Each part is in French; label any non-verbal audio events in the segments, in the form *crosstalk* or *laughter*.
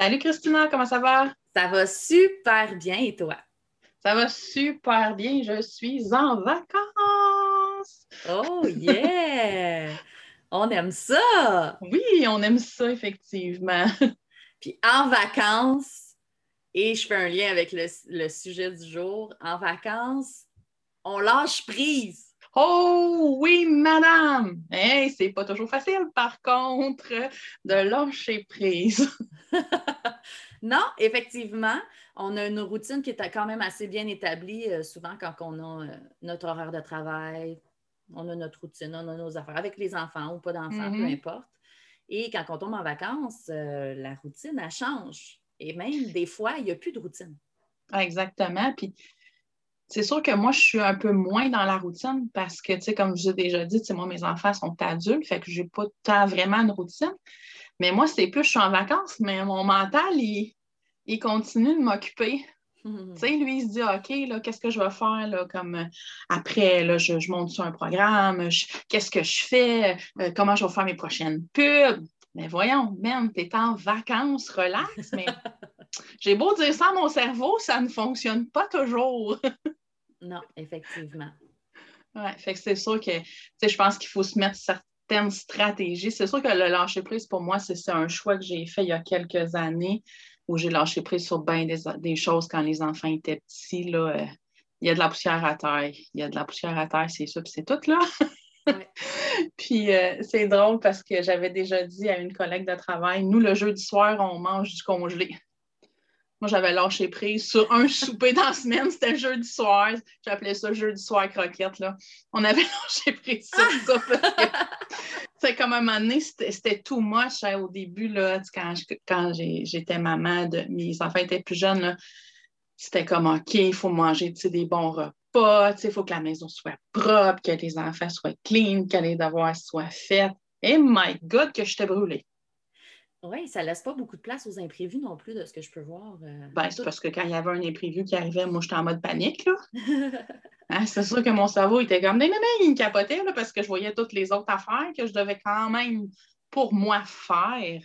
Salut Christina, comment ça va? Ça va super bien et toi? Ça va super bien, je suis en vacances. Oh yeah! on aime ça! Oui, on aime ça effectivement. Puis en vacances, et je fais un lien avec le, sujet du jour, en vacances, on lâche prise. Oh oui, madame! Hey, c'est pas toujours facile, par contre, de lâcher prise. *laughs* non, effectivement, on a une routine qui est quand même assez bien établie, euh, souvent quand on a euh, notre horaire de travail, on a notre routine, on a nos affaires avec les enfants ou pas d'enfants, peu mm-hmm. importe. Et quand on tombe en vacances, euh, la routine, elle change. Et même des fois, il n'y a plus de routine. Exactement. Puis c'est sûr que moi, je suis un peu moins dans la routine parce que, tu sais, comme je l'ai déjà dit, moi, mes enfants sont adultes, fait que je n'ai pas tant vraiment de routine. Mais moi, c'est plus, je suis en vacances, mais mon mental, il, continue de m'occuper. Tu sais, lui, il se dit, OK, là, qu'est-ce que je vais faire, là, comme euh, après, là, je, monte sur un programme, qu'est-ce que je fais, euh, comment je vais faire mes prochaines pubs? Mais voyons, même, tu es en vacances, relax, mais *laughs* j'ai beau dire ça à mon cerveau, ça ne fonctionne pas toujours. non, effectivement. Oui, fait que c'est sûr que, je pense qu'il faut se mettre certaines stratégies. C'est sûr que le lâcher prise, pour moi, c'est un choix que j'ai fait il y a quelques années où j'ai lâché prise sur bien des, choses quand les enfants étaient petits. Là, euh, il y a de la poussière à terre. Il y a de la poussière à terre, c'est ça, puis c'est tout, là. *laughs* puis euh, c'est drôle parce que j'avais déjà dit à une collègue de travail, nous, le jeudi soir, on mange du congelé. Moi, j'avais lâché prise sur un souper dans la semaine, c'était jeudi soir. J'appelais ça jeudi soir croquette. Là. On avait *laughs* lâché prise sur ça. C'est comme un moment donné, c'était tout moche hein, au début, là, quand, j'étais maman, mes enfants étaient plus jeunes. C'était comme OK, il faut manger des bons repas, il faut que la maison soit propre, que les enfants soient clean, que les devoirs soient faits. Et my God, que je t'ai brûlée. Oui, ça ne laisse pas beaucoup de place aux imprévus non plus, de ce que je peux voir. Euh, ben, c'est parce que quand il y avait un imprévu qui arrivait, moi, j'étais en mode panique. Là. *laughs* Hein, c'est sûr que mon cerveau était comme, mais, mais, mais, il me capotait là, parce que je voyais toutes les autres affaires que je devais quand même, pour moi, faire.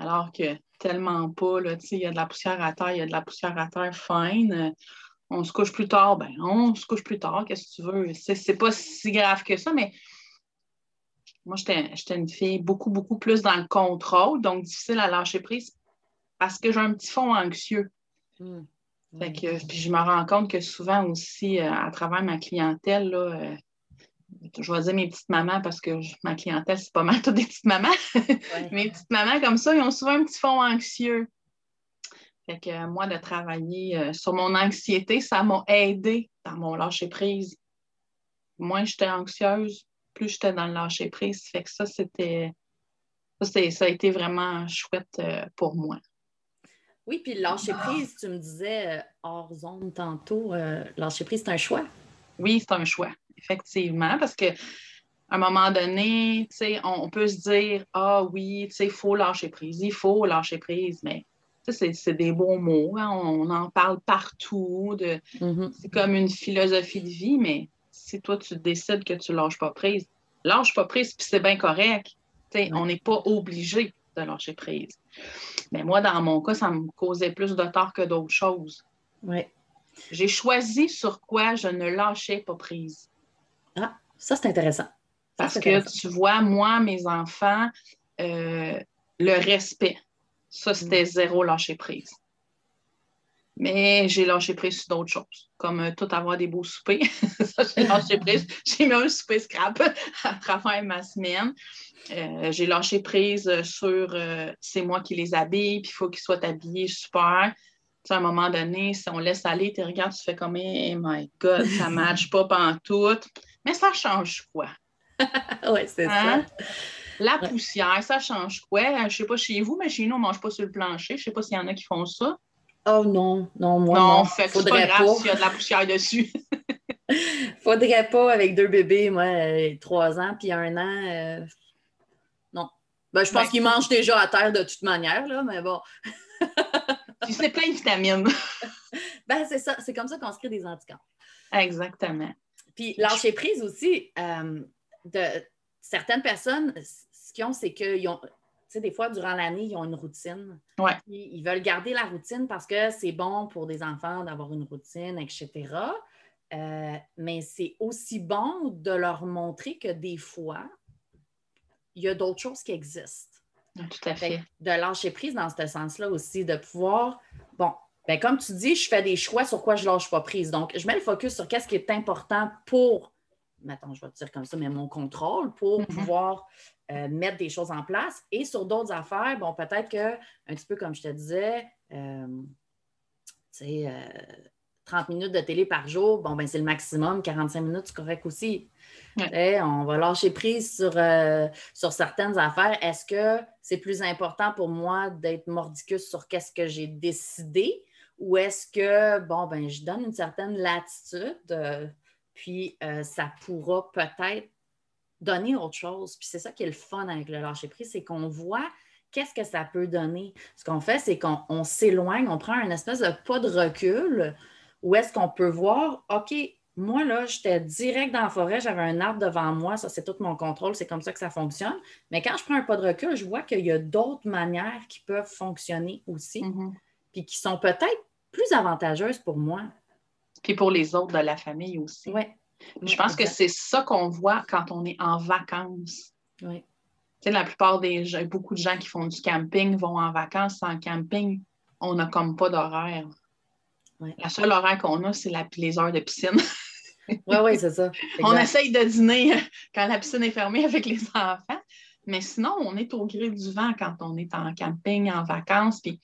Alors que tellement pas, là, il y a de la poussière à terre, il y a de la poussière à terre fine. On se couche plus tard, ben on se couche plus tard, qu'est-ce que tu veux? C'est pas si grave que ça, mais moi, j'étais une fille beaucoup, beaucoup plus dans le contrôle, donc difficile à lâcher prise parce que j'ai un petit fond anxieux. Hmm. puis je me rends compte que souvent aussi, euh, à travers ma clientèle, là, euh, je vais dire mes petites mamans parce que ma clientèle, c'est pas mal *laughs* toutes des petites mamans. mes petites mamans comme ça, ils ont souvent un petit fond anxieux. Fait que euh, moi, de travailler sur mon anxiété, ça m'a aidé dans mon lâcher prise. Moins j'étais anxieuse, plus j'étais dans le lâcher prise. Fait que ça, c'était. Ça, a été vraiment chouette euh, pour moi. Oui, puis le lâcher prise, tu me disais euh, hors zone tantôt, euh, lâcher prise, c'est un choix. Oui, c'est un choix, effectivement, parce que à un moment donné, on, on peut se dire Ah oui, il faut lâcher prise, il faut lâcher prise, mais c'est des bons mots, hein, on, en parle partout. Mm-hmm. C'est comme une philosophie de vie, mais si toi, tu décides que tu ne lâches pas prise, lâche pas prise, puis c'est bien correct. On n'est pas obligé de lâcher prise. Mais moi, dans mon cas, ça me causait plus de tort que d'autres choses. Oui. J'ai choisi sur quoi je ne lâchais pas prise. Ah, ça, c'est intéressant. Parce que tu vois, moi, mes enfants, euh, le respect, ça, c'était mm. zéro lâcher prise. Mais j'ai lâché prise sur d'autres choses, comme euh, tout avoir des beaux soupers. *laughs* ça, j'ai lâché prise. J'ai mis un souper scrap *laughs* à travers ma semaine. Euh, j'ai lâché prise sur euh, c'est moi qui les habille, puis il faut qu'ils soient habillés super. à un moment donné, si on laisse aller, tu regardes, tu fais comme hey, my God, ça ne *laughs* matche pas tout. Mais ça change quoi? oui, c'est ça. Hein? La poussière, ça change quoi? Je ne sais pas chez vous, mais chez nous, on ne mange pas sur le plancher. Je ne sais pas s'il y en a qui font ça. Oh non, non, moi non. Non, Faudrait pas grave s'il y a de la poussière dessus. *laughs* Faudrait pas avec deux bébés, moi, euh, trois ans, puis un an. Euh, non. Ben, je pense qu'ils mangent déjà à terre de toute manière, là, mais bon. *laughs* c'est plein de vitamines. *laughs* ben, c'est ça. C'est comme ça qu'on se crée des anticorps. Exactement. Puis lâcher prise aussi, euh, de certaines personnes, ce qu'ils ont, c'est qu'ils ont, sais, des fois, durant l'année, ils ont une routine. Ouais. Ils, veulent garder la routine parce que c'est bon pour des enfants d'avoir une routine, etc. Euh, mais c'est aussi bon de leur montrer que des fois, il y a d'autres choses qui existent. Tout à fait. De lâcher prise dans ce sens-là aussi, de pouvoir, bon, ben comme tu dis, je fais des choix sur quoi je lâche pas prise. Donc, je mets le focus sur qu'est-ce qui est important pour, mettons, je vais te dire comme ça, mais mon contrôle, pour mm-hmm. pouvoir euh, mettre des choses en place. Et sur d'autres affaires, bon, peut-être que, un petit peu comme je te disais, euh, tu sais, 30 euh, minutes de télé par jour, bon, ben c'est le maximum. 45 minutes, c'est correct aussi. On va lâcher prise sur, sur certaines affaires. Est-ce que c'est plus important pour moi d'être mordicus sur qu'est-ce que j'ai décidé? Ou est-ce que, bon, ben je donne une certaine latitude, puis ça pourra peut-être donner autre chose. Puis c'est ça qui est le fun avec le lâcher-prise, c'est qu'on voit qu'est-ce que ça peut donner. Ce qu'on fait, c'est qu'on s'éloigne, on prend un espèce de pas de recul où est-ce qu'on peut voir, OK, moi, là, j'étais direct dans la forêt, j'avais un arbre devant moi, ça, c'est tout mon contrôle, c'est comme ça que ça fonctionne. Mais quand je prends un pas de recul, je vois qu'il y a d'autres manières qui peuvent fonctionner aussi, mm-hmm. puis qui sont peut-être plus avantageuses pour moi. Puis pour les autres de la famille aussi. Oui, je pense que c'est ça qu'on voit quand on est en vacances. Oui. Tu sais, la plupart des gens, beaucoup de gens qui font du camping vont en vacances en camping. On n'a comme pas d'horaire. La seule horaire qu'on a, c'est les heures de piscine. *laughs* oui, oui, c'est ça. *laughs* on essaye de dîner *laughs* quand la piscine est fermée avec les enfants. Mais sinon, on est au gré du vent quand on est en camping, en vacances. Puis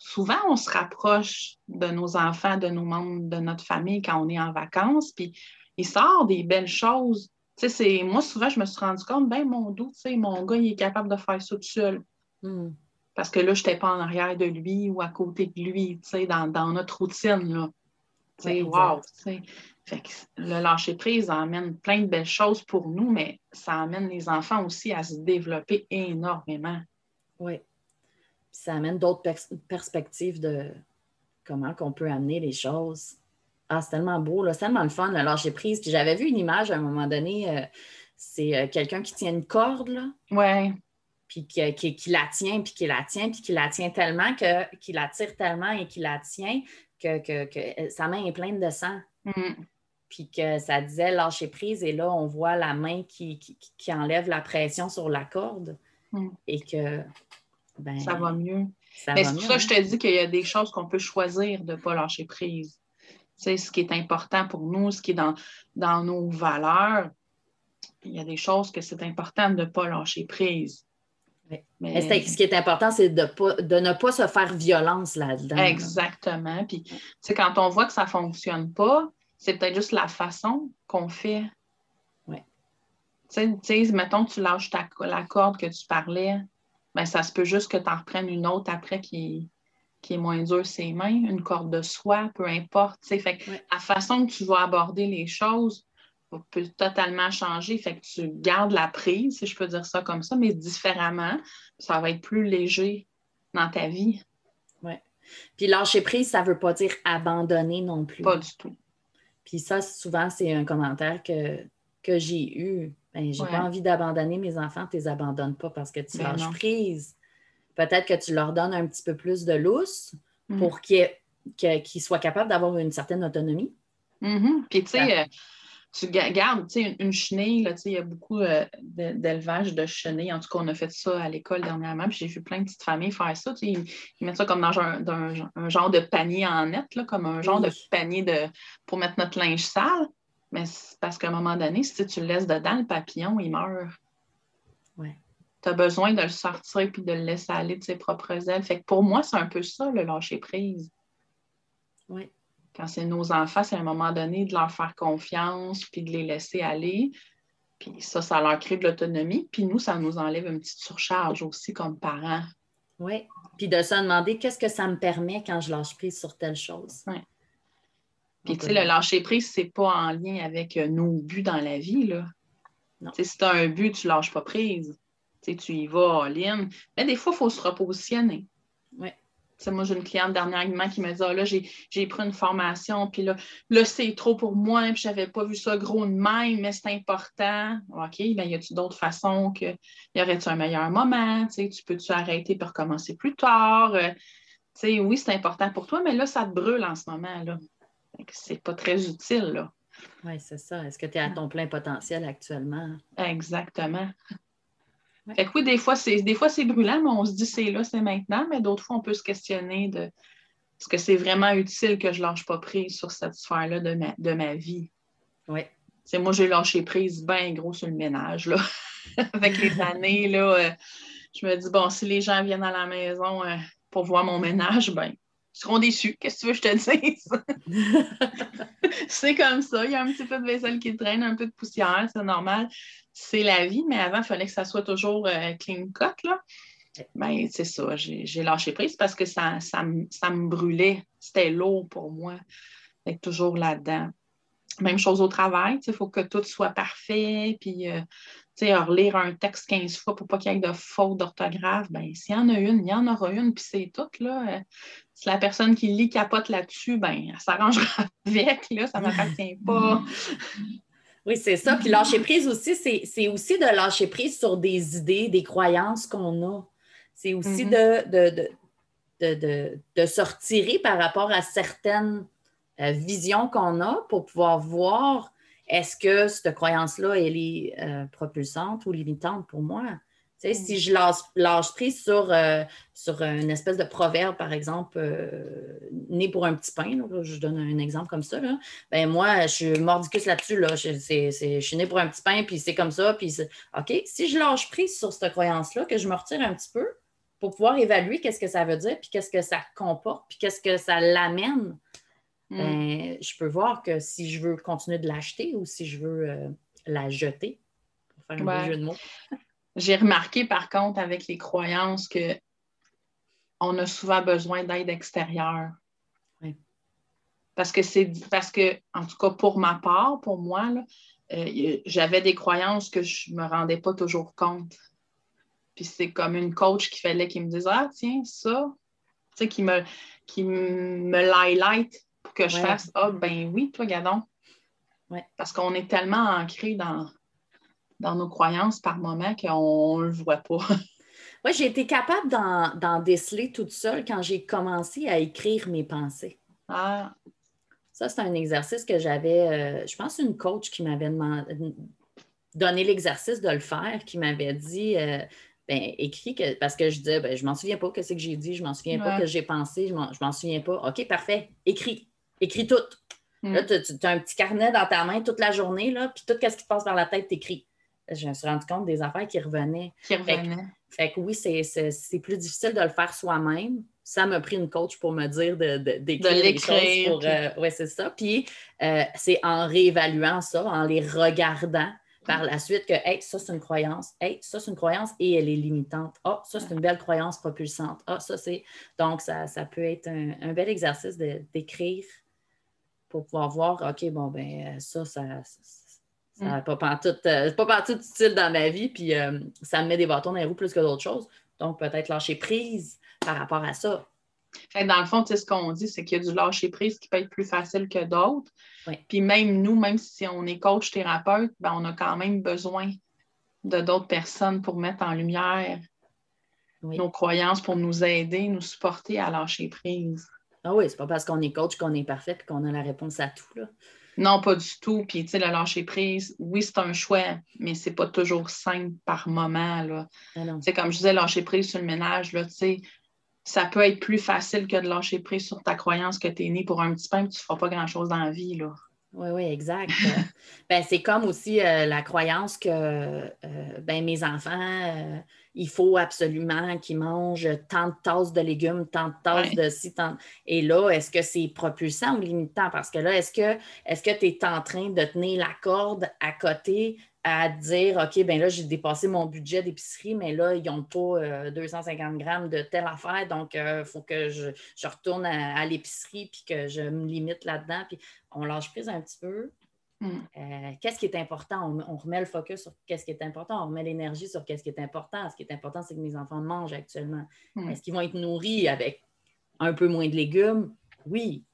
souvent, on se rapproche de nos enfants, de nos membres de notre famille quand on est en vacances. Puis il sort des belles choses. moi, souvent, je me suis rendu compte, ben mon doux, mon gars, il est capable de faire ça tout seul. Hmm. Parce que là, je n'étais pas en arrière de lui ou à côté de lui, dans, dans notre routine. Là. wow, fait que le lâcher prise amène plein de belles choses pour nous, mais ça amène les enfants aussi à se développer énormément. Oui. Ça amène d'autres perspectives de comment qu'on peut amener les choses. Ah, c'est tellement beau, c'est tellement le fun, le lâcher prise. Puis j'avais vu une image à un moment donné, euh, c'est euh, quelqu'un qui tient une corde, là. Ouais. Puis qui, qui, la tient, puis qui la tient, puis qui la tient tellement, que, qu'il la tire tellement et qu'il la tient que, que, sa main est pleine de sang. Mm. Puis que ça disait lâcher prise, et là, on voit la main qui, qui, enlève la pression sur la corde. Mm. Et que. Ben, ça va mieux. Mais c'est pour ça que je te hein. dis qu'il y a des choses qu'on peut choisir de ne pas lâcher prise ce qui est important pour nous, ce qui est dans, dans nos valeurs. Il y a des choses que c'est important de ne pas lâcher prise. Mais, ce qui est important, c'est de, de, ne pas se faire violence là-dedans. Exactement. Puis, quand on voit que ça ne fonctionne pas, c'est peut-être juste la façon qu'on fait. Oui. Tu sais, mettons, tu lâches ta, la corde que tu parlais, ben, ça se peut juste que tu en reprennes une autre après qui, qui est moins dur ses mains, une corde de soie, peu importe. Fait La façon que tu vas aborder les choses peut totalement changer. Fait que tu gardes la prise, si je peux dire ça comme ça, mais différemment. Ça va être plus léger dans ta vie. Oui. Puis lâcher prise, ça ne veut pas dire abandonner non plus. Pas du tout. Puis ça, souvent, c'est un commentaire que, que j'ai eu. Ben, j'ai pas envie d'abandonner mes enfants, tu les abandonnes pas parce que tu ben lâches prise peut-être que tu leur donnes un petit peu plus de lousse mm. pour qu'ils soient capables d'avoir une certaine autonomie. Mm-hmm. Puis, tu sais, euh, tu gardes, sais, une chenille, il y a beaucoup euh, d'élevage de chenilles. En tout cas, on a fait ça à l'école dernièrement, puis j'ai vu plein de petites familles faire ça. Sais, ils, mettent ça comme dans un, genre de panier en net, là, comme un genre de panier de, pour mettre notre linge sale. Mais c'est parce qu'à un moment donné, si tu le laisses dedans, le papillon, il meurt. Ouais tu as besoin de le sortir puis de le laisser aller de ses propres ailes. Fait que pour moi, c'est un peu ça, le lâcher prise. Oui. Quand c'est nos enfants, c'est à un moment donné de leur faire confiance puis de les laisser aller. Puis ça, ça leur crée de l'autonomie. Puis nous, ça nous enlève une petite surcharge aussi comme parents. Oui. Puis de se demander qu'est-ce que ça me permet quand je lâche prise sur telle chose. Oui. Tu sais, le lâcher prise, c'est pas en lien avec euh, nos buts dans la vie, là. Si tu as un but, tu lâches pas prise. Tu tu y vas en ligne. Mais des fois, il faut se repositionner. Oui moi, j'ai une cliente dernièrement qui me dit ah, là, j'ai pris une formation, puis là, là c'est trop pour moi, puis je n'avais pas vu ça gros de même, mais c'est important. OK, bien, y a-tu d'autres façons que y aurait-tu un meilleur moment? Tu peux-tu arrêter pour recommencer plus tard? Euh, oui, c'est important pour toi, mais là, ça te brûle en ce moment. là. C'est pas très utile. là. Oui, c'est ça. Est-ce que tu es à ton plein potentiel actuellement? Exactement. Fait que oui, des fois, c'est des fois c'est brûlant, mais on se dit c'est là, c'est maintenant, mais d'autres fois, on peut se questionner de est-ce que c'est vraiment utile que je lâche pas prise sur cette sphère-là de ma, de ma vie? Oui. C'est moi, j'ai lâché prise bien gros sur le ménage, là. *laughs* Avec les *laughs* années, là, euh, je me dis, bon, si les gens viennent à la maison euh, pour voir mon ménage, ben, seront déçus. Qu'est-ce que tu veux que je te *laughs* dise? *laughs* c'est comme ça. Il y a un petit peu de vaisselle qui traîne, un peu de poussière, c'est normal c'est la vie, mais avant, il fallait que ça soit toujours euh, clean cut. Là. Ben, c'est ça, j'ai lâché prise parce que ça, ça, me brûlait. C'était lourd pour moi d'être toujours là-dedans. Même chose au travail, il faut que tout soit parfait, puis euh, relire un texte 15 fois pour pas qu'il y ait de fautes d'orthographe, ben, s'il y en a une, il y en aura une, puis c'est tout. Là. Si la personne qui lit capote là-dessus, ben, elle s'arrangera *laughs* avec, là, ça ne m'appartient pas. *laughs* Oui, c'est ça. Puis lâcher prise aussi, c'est aussi de lâcher prise sur des idées, des croyances qu'on a. C'est aussi mm-hmm. de, de, de, de, se retirer par rapport à certaines euh, visions qu'on a pour pouvoir voir est-ce que cette croyance-là, elle est euh, propulsante ou limitante pour moi? Si je lâche, lâche prise sur, euh, sur une espèce de proverbe, par exemple, euh, né pour un petit pain, je donne un exemple comme ça, ben moi, je suis mordicus là-dessus. Là, je, suis né pour un petit pain, puis c'est comme ça. Puis OK, si je lâche prise sur cette croyance-là, que je me retire un petit peu pour pouvoir évaluer qu'est-ce que ça veut dire, puis qu'est-ce que ça comporte, puis qu'est-ce que ça l'amène, mm. ben, je peux voir que si je veux continuer de l'acheter ou si je veux euh, la jeter, pour faire un jeu de mots. J'ai remarqué par contre avec les croyances que on a souvent besoin d'aide extérieure. Parce que c'est parce que, en tout cas pour ma part, pour moi, euh, j'avais des croyances que je ne me rendais pas toujours compte. Puis c'est comme une coach qui fallait qu'il me dise Ah, tiens, ça, tu sais, qui me, qui me highlight pour que je fasse Ah, ben oui, toi, Gadon. Parce qu'on est tellement ancré dans, dans nos croyances par moment qu'on ne le voit pas. *laughs* Oui, j'ai été capable d'en déceler toute seule quand j'ai commencé à écrire mes pensées. Ah. Ça, c'est un exercice que j'avais, euh, je pense, une coach qui m'avait donné l'exercice de le faire, qui m'avait dit, euh, ben, écris, que, parce que je disais, ben, je m'en souviens pas, qu'est-ce que j'ai dit, je m'en souviens pas, que j'ai pensé, je m'en souviens pas. OK, parfait, écris, écris tout. Mm. Là, tu as un petit carnet dans ta main toute la journée, là, puis tout ce qui te passe par la tête, t'écris je me suis rendu compte des affaires qui revenaient. Qui revenaient. Fait, que oui, c'est plus difficile de le faire soi-même. Ça m'a pris une coach pour me dire d'écrire de, choses. Pour, euh, oui, c'est ça. Puis euh, c'est en réévaluant ça, en les regardant par la suite que, hey, ça, c'est une croyance. Hey, ça, c'est une croyance et elle est limitante. Ah, oh, ça, c'est une belle croyance propulsante. Ah, ça, c'est. Donc, ça, peut être un, bel exercice d'écrire pour pouvoir voir, OK, bon, ben, ça, ça ça n'est pas pantoute, euh, pas utile dans ma vie, puis euh, ça me met des bâtons dans les roues plus que d'autres choses. Donc, peut-être lâcher prise par rapport à ça. dans le fond, ce qu'on dit, c'est qu'il y a du lâcher prise qui peut être plus facile que d'autres. Puis même nous, même si on est coach thérapeute, ben, on a quand même besoin de d'autres personnes pour mettre en lumière nos croyances, pour nous aider, nous supporter à lâcher prise. Ah oui, c'est pas parce qu'on est coach qu'on est parfait et qu'on a la réponse à tout. Là. Non, pas du tout. Puis, tu sais, le lâcher prise, oui, c'est un choix, mais c'est pas toujours simple par moment. Là. Ah comme je disais, lâcher prise sur le ménage, là, tu sais, ça peut être plus facile que de lâcher prise sur ta croyance que tu es né pour un petit pain et que tu ne feras pas grand-chose dans la vie. Là. Oui, oui, exact. *laughs* ben, c'est comme aussi euh, la croyance que euh, ben, mes enfants, euh, il faut absolument qu'ils mangent tant de tasses de légumes, tant de tasses de ci, tant... Et là, est-ce que c'est propulsant ou limitant? Parce que là, est-ce que est-ce que tu es en train de tenir la corde à côté à dire OK, ben là, j'ai dépassé mon budget d'épicerie, mais là, ils n'ont pas 250 grammes de telle affaire, donc il faut que je, retourne à, l'épicerie puis que je me limite là-dedans. Puis on lâche prise un petit peu. Mm. Euh, qu'est-ce qui est important? On, remet le focus sur qu'est-ce qui est important, on remet l'énergie sur qu'est-ce qui est important. Ce qui est important, c'est que mes enfants mangent actuellement. Mm. Est-ce qu'ils vont être nourris avec un peu moins de légumes? Oui.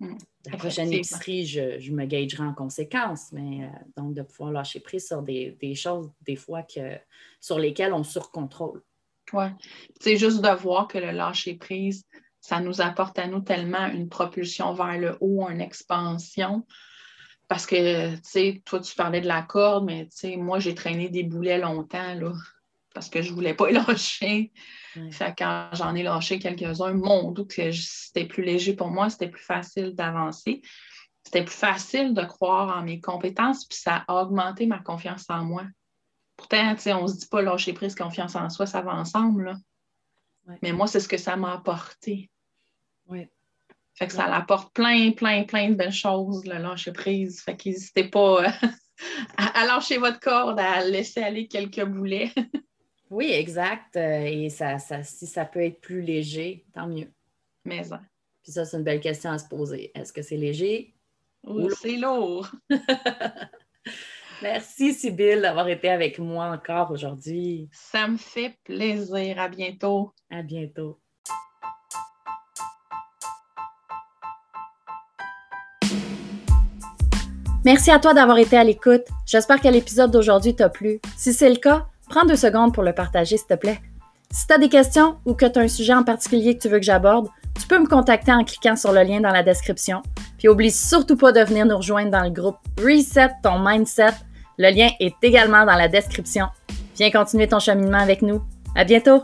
Mm. La prochaine épicerie, je, me gagerai en conséquence, mais euh, donc de pouvoir lâcher prise sur des, choses, des fois, que, sur lesquelles on surcontrôle. Oui. C'est juste de voir que le lâcher prise, ça nous apporte à nous tellement une propulsion vers le haut, une expansion. Parce que, tu sais, toi, tu parlais de la corde, mais tu sais, moi, j'ai traîné des boulets longtemps, là, parce que je ne voulais pas *laughs* lâcher. Fait quand j'en ai lâché quelques-uns, mon doute que c'était plus léger pour moi, c'était plus facile d'avancer. C'était plus facile de croire en mes compétences, puis ça a augmenté ma confiance en moi. Pourtant, on ne se dit pas lâcher prise, confiance en soi, ça va ensemble, là. Mais moi, c'est ce que ça m'a apporté. Oui. Fait que ça apporte plein, plein, plein de belles choses, le lâcher prise. Fait qu'hésitez pas euh, *laughs* à, lâcher votre corde, à laisser aller quelques boulets. *laughs* oui, exact. Euh, et ça, si ça peut être plus léger, tant mieux. Mais ça. Puis ça, c'est une belle question à se poser. Est-ce que c'est léger ou c'est lourd? *laughs* Merci, Sybille, d'avoir été avec moi encore aujourd'hui. Ça me fait plaisir. À bientôt. À bientôt. Merci à toi d'avoir été à l'écoute. J'espère que l'épisode d'aujourd'hui t'a plu. Si c'est le cas, prends deux secondes pour le partager, s'il te plaît. Si tu as des questions ou que tu as un sujet en particulier que tu veux que j'aborde, tu peux me contacter en cliquant sur le lien dans la description. Puis oublie surtout pas de venir nous rejoindre dans le groupe Reset ton mindset. Le lien est également dans la description. Viens continuer ton cheminement avec nous. À bientôt!